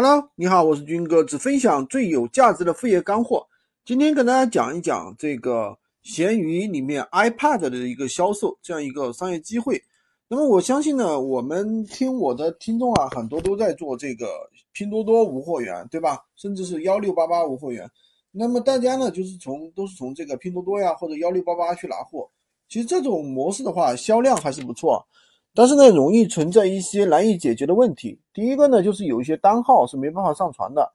Hello，你好，我是军哥，只分享最有价值的副业干货。今天跟大家讲一讲这个闲鱼里面 iPad 的一个销售这样一个商业机会。那么我相信呢，我们听我的听众啊，很多都在做这个拼多多无货源，对吧？甚至是幺六八八无货源。那么大家呢，就是从都是从这个拼多多呀或者幺六八八去拿货。其实这种模式的话，销量还是不错。但是呢，容易存在一些难以解决的问题。第一个呢，就是有一些单号是没办法上传的，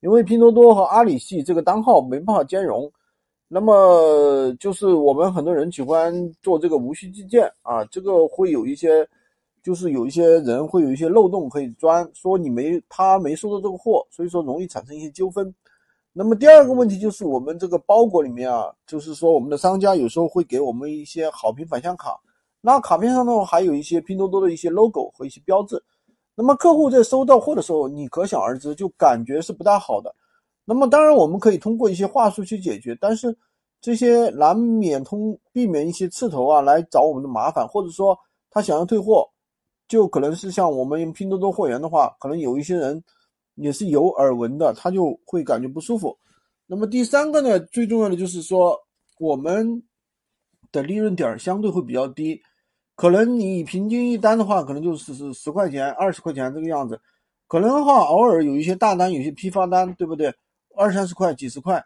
因为拼多多和阿里系这个单号没办法兼容。那么就是我们很多人喜欢做这个无需寄件啊，这个会有一些，就是有一些人会有一些漏洞可以钻，说你没他没收到这个货，所以说容易产生一些纠纷。那么第二个问题就是我们这个包裹里面啊，就是说我们的商家有时候会给我们一些好评返现卡。那卡片上呢，还有一些拼多多的一些 logo 和一些标志。那么客户在收到货的时候，你可想而知，就感觉是不大好的。那么当然，我们可以通过一些话术去解决，但是这些难免通避免一些刺头啊来找我们的麻烦，或者说他想要退货，就可能是像我们拼多多货源的话，可能有一些人也是有耳闻的，他就会感觉不舒服。那么第三个呢，最重要的就是说我们的利润点相对会比较低。可能你平均一单的话，可能就是是十块钱、二十块钱这个样子。可能的话，偶尔有一些大单，有些批发单，对不对？二三十块、几十块。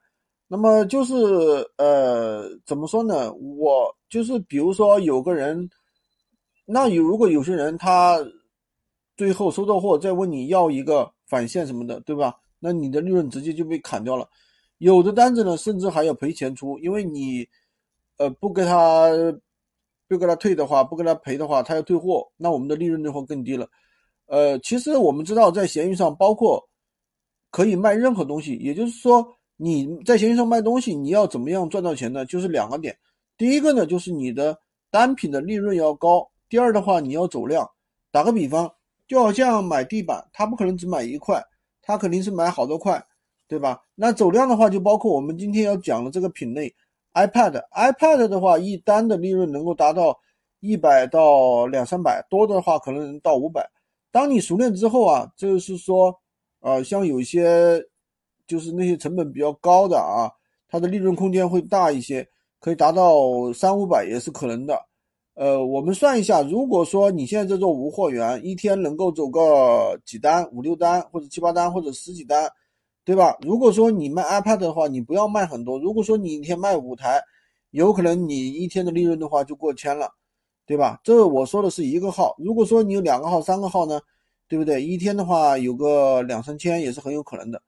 那么就是呃，怎么说呢？我就是比如说有个人，那有如果有些人他最后收到货再问你要一个返现什么的，对吧？那你的利润直接就被砍掉了。有的单子呢，甚至还要赔钱出，因为你呃不给他。不给他退的话，不给他赔的话，他要退货，那我们的利润就会更低了。呃，其实我们知道，在闲鱼上，包括可以卖任何东西，也就是说，你在闲鱼上卖东西，你要怎么样赚到钱呢？就是两个点，第一个呢，就是你的单品的利润要高；第二的话，你要走量。打个比方，就好像买地板，他不可能只买一块，他肯定是买好多块，对吧？那走量的话，就包括我们今天要讲的这个品类。iPad，iPad 的话，一单的利润能够达到一百到两三百，多的话可能到五百。当你熟练之后啊，就是说，呃，像有些就是那些成本比较高的啊，它的利润空间会大一些，可以达到三五百也是可能的。呃，我们算一下，如果说你现在在做无货源，一天能够走个几单，五六单，或者七八单，或者十几单。对吧？如果说你卖 iPad 的话，你不要卖很多。如果说你一天卖五台，有可能你一天的利润的话就过千了，对吧？这我说的是一个号。如果说你有两个号、三个号呢，对不对？一天的话有个两三千也是很有可能的。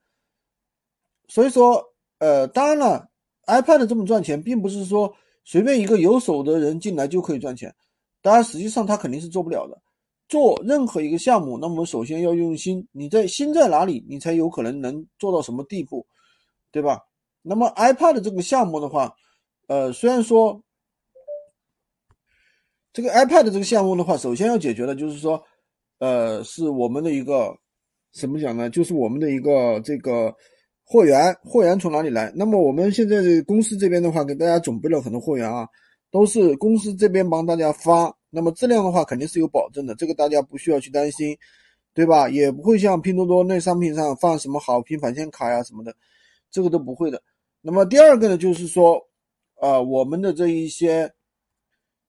所以说，呃，当然了，iPad 这么赚钱，并不是说随便一个有手的人进来就可以赚钱。当然，实际上他肯定是做不了的。做任何一个项目，那么首先要用心。你在心在哪里，你才有可能能做到什么地步，对吧？那么 iPad 这个项目的话，呃，虽然说这个 iPad 这个项目的话，首先要解决的就是说，呃，是我们的一个怎么讲呢？就是我们的一个这个货源，货源从哪里来？那么我们现在公司这边的话，给大家准备了很多货源啊，都是公司这边帮大家发。那么质量的话肯定是有保证的，这个大家不需要去担心，对吧？也不会像拼多多那商品上放什么好评返现卡呀什么的，这个都不会的。那么第二个呢，就是说，呃，我们的这一些，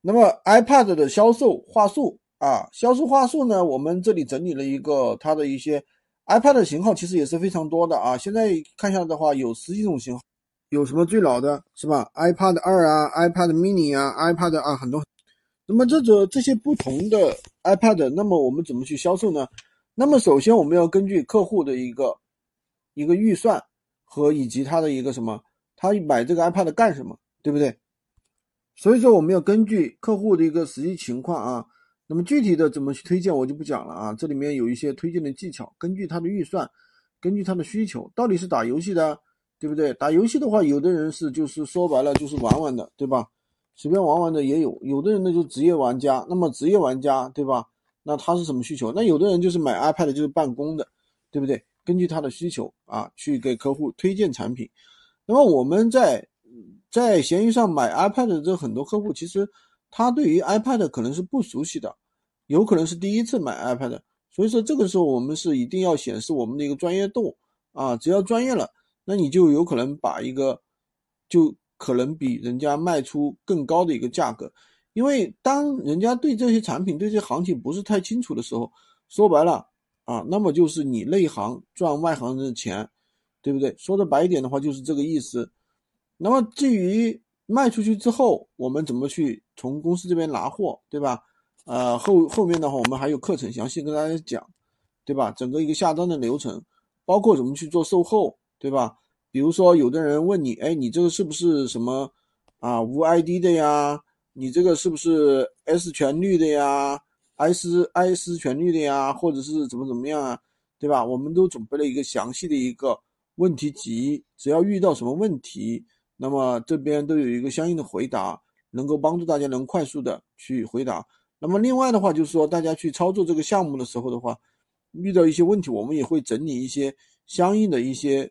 那么 iPad 的销售话术啊，销售话术呢，我们这里整理了一个它的一些 iPad 的型号，其实也是非常多的啊。现在看下来的话，有十几种型号，有什么最老的是吧？iPad 二啊，iPad mini 啊，iPad 啊，很多。那么这种这些不同的 iPad，那么我们怎么去销售呢？那么首先我们要根据客户的一个一个预算和以及他的一个什么，他买这个 iPad 干什么，对不对？所以说我们要根据客户的一个实际情况啊，那么具体的怎么去推荐我就不讲了啊，这里面有一些推荐的技巧，根据他的预算，根据他的需求，到底是打游戏的，对不对？打游戏的话，有的人是就是说白了就是玩玩的，对吧？随便玩玩的也有，有的人呢就职业玩家，那么职业玩家对吧？那他是什么需求？那有的人就是买 iPad 就是办公的，对不对？根据他的需求啊，去给客户推荐产品。那么我们在在闲鱼上买 iPad 的这很多客户，其实他对于 iPad 可能是不熟悉的，有可能是第一次买 iPad，所以说这个时候我们是一定要显示我们的一个专业度啊，只要专业了，那你就有可能把一个就可能比人家卖出更高的一个价格，因为当人家对这些产品对这些行情不是太清楚的时候，说白了啊，那么就是你内行赚外行人的钱，对不对？说的白一点的话就是这个意思。那么至于卖出去之后，我们怎么去从公司这边拿货，对吧？呃，后后面的话，我们还有课程详细跟大家讲，对吧？整个一个下单的流程，包括怎么去做售后，对吧？比如说，有的人问你，哎，你这个是不是什么啊无 ID 的呀？你这个是不是 S 全率的呀？S S 全率的呀？或者是怎么怎么样啊？对吧？我们都准备了一个详细的一个问题集，只要遇到什么问题，那么这边都有一个相应的回答，能够帮助大家能快速的去回答。那么另外的话，就是说大家去操作这个项目的时候的话，遇到一些问题，我们也会整理一些相应的一些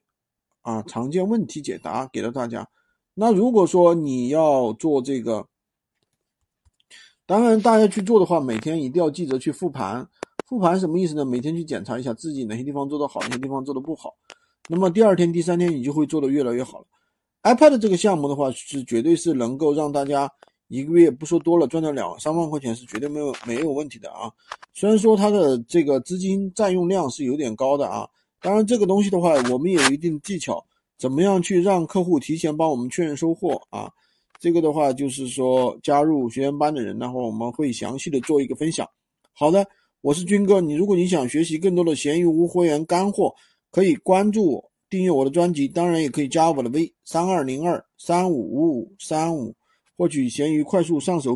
啊常见问题解答给到大家。那如果说你要做这个，当然大家去做的话，每天一定要记得去复盘。复盘什么意思呢？每天去检查一下自己哪些地方做得好，哪些地方做得不好。那么第二天、第三天你就会做得越来越好了。iPad 这个项目的话，是绝对是能够让大家。一个月不说多了，赚到两三万块钱是绝对没有没有问题的啊！虽然说它的这个资金占用量是有点高的啊，当然这个东西的话，我们也有一定技巧，怎么样去让客户提前帮我们确认收货啊？这个的话就是说加入学员班的人，然后我们会详细的做一个分享。好的，我是军哥，你如果你想学习更多的闲鱼无货源干货，可以关注我订阅我的专辑，当然也可以加我的微三二零二三五五五三五。获取闲鱼快速上手。